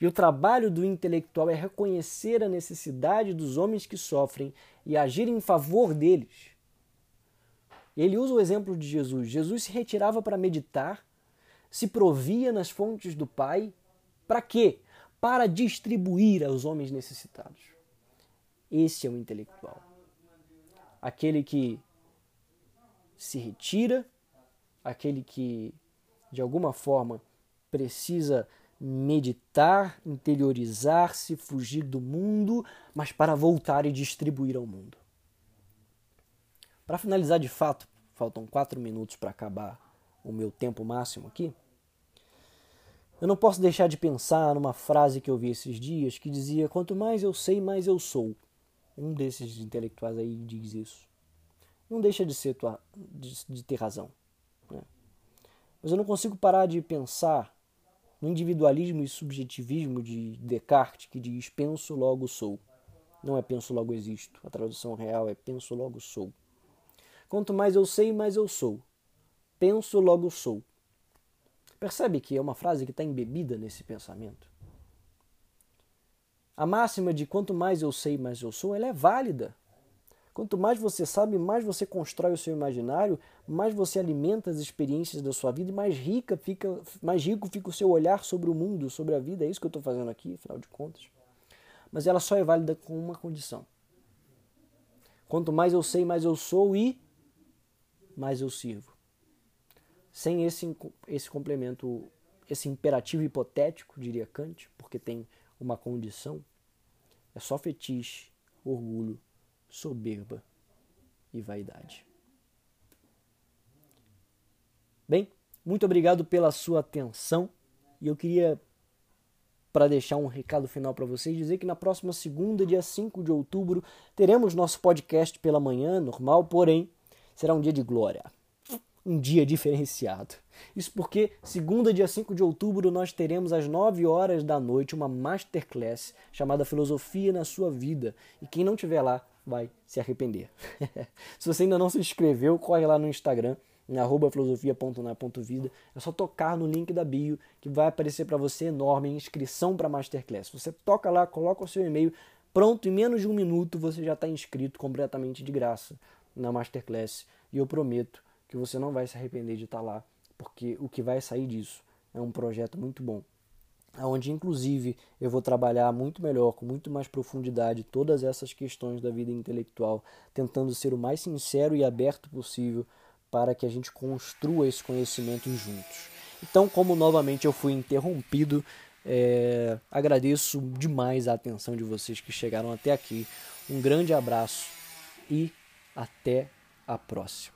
E o trabalho do intelectual é reconhecer a necessidade dos homens que sofrem e agir em favor deles. Ele usa o exemplo de Jesus. Jesus se retirava para meditar, se provia nas fontes do Pai. Para quê? Para distribuir aos homens necessitados. Esse é o intelectual. Aquele que se retira, aquele que de alguma forma precisa meditar, interiorizar-se, fugir do mundo, mas para voltar e distribuir ao mundo. Para finalizar de fato, faltam quatro minutos para acabar o meu tempo máximo aqui. Eu não posso deixar de pensar numa frase que eu vi esses dias que dizia: Quanto mais eu sei, mais eu sou. Um desses intelectuais aí diz isso. Não deixa de, ser tua, de, de ter razão. Né? Mas eu não consigo parar de pensar no individualismo e subjetivismo de Descartes, que diz penso, logo sou. Não é penso, logo existo. A tradução real é penso, logo sou. Quanto mais eu sei, mais eu sou. Penso, logo sou. Percebe que é uma frase que está embebida nesse pensamento? A máxima de quanto mais eu sei, mais eu sou, ela é válida. Quanto mais você sabe, mais você constrói o seu imaginário, mais você alimenta as experiências da sua vida e mais rica fica, mais rico fica o seu olhar sobre o mundo, sobre a vida. É isso que eu estou fazendo aqui, afinal de contas. Mas ela só é válida com uma condição. Quanto mais eu sei, mais eu sou e mais eu sirvo. Sem esse, esse complemento, esse imperativo hipotético, diria Kant, porque tem uma condição, é só fetiche, orgulho soberba e vaidade. Bem, muito obrigado pela sua atenção. E eu queria, para deixar um recado final para vocês, dizer que na próxima segunda, dia 5 de outubro, teremos nosso podcast pela manhã, normal, porém será um dia de glória um dia diferenciado. Isso porque, segunda, dia 5 de outubro, nós teremos às 9 horas da noite uma masterclass chamada Filosofia na Sua Vida. E quem não tiver lá vai se arrepender. (laughs) se você ainda não se inscreveu, corre lá no Instagram, em filosofia.na.vida. É só tocar no link da bio que vai aparecer para você enorme inscrição para Masterclass. Você toca lá, coloca o seu e-mail, pronto, em menos de um minuto você já está inscrito completamente de graça na Masterclass. E eu prometo que você não vai se arrepender de estar tá lá, porque o que vai sair disso é um projeto muito bom onde inclusive eu vou trabalhar muito melhor, com muito mais profundidade, todas essas questões da vida intelectual, tentando ser o mais sincero e aberto possível para que a gente construa esse conhecimento juntos. Então, como novamente eu fui interrompido, é, agradeço demais a atenção de vocês que chegaram até aqui. Um grande abraço e até a próxima.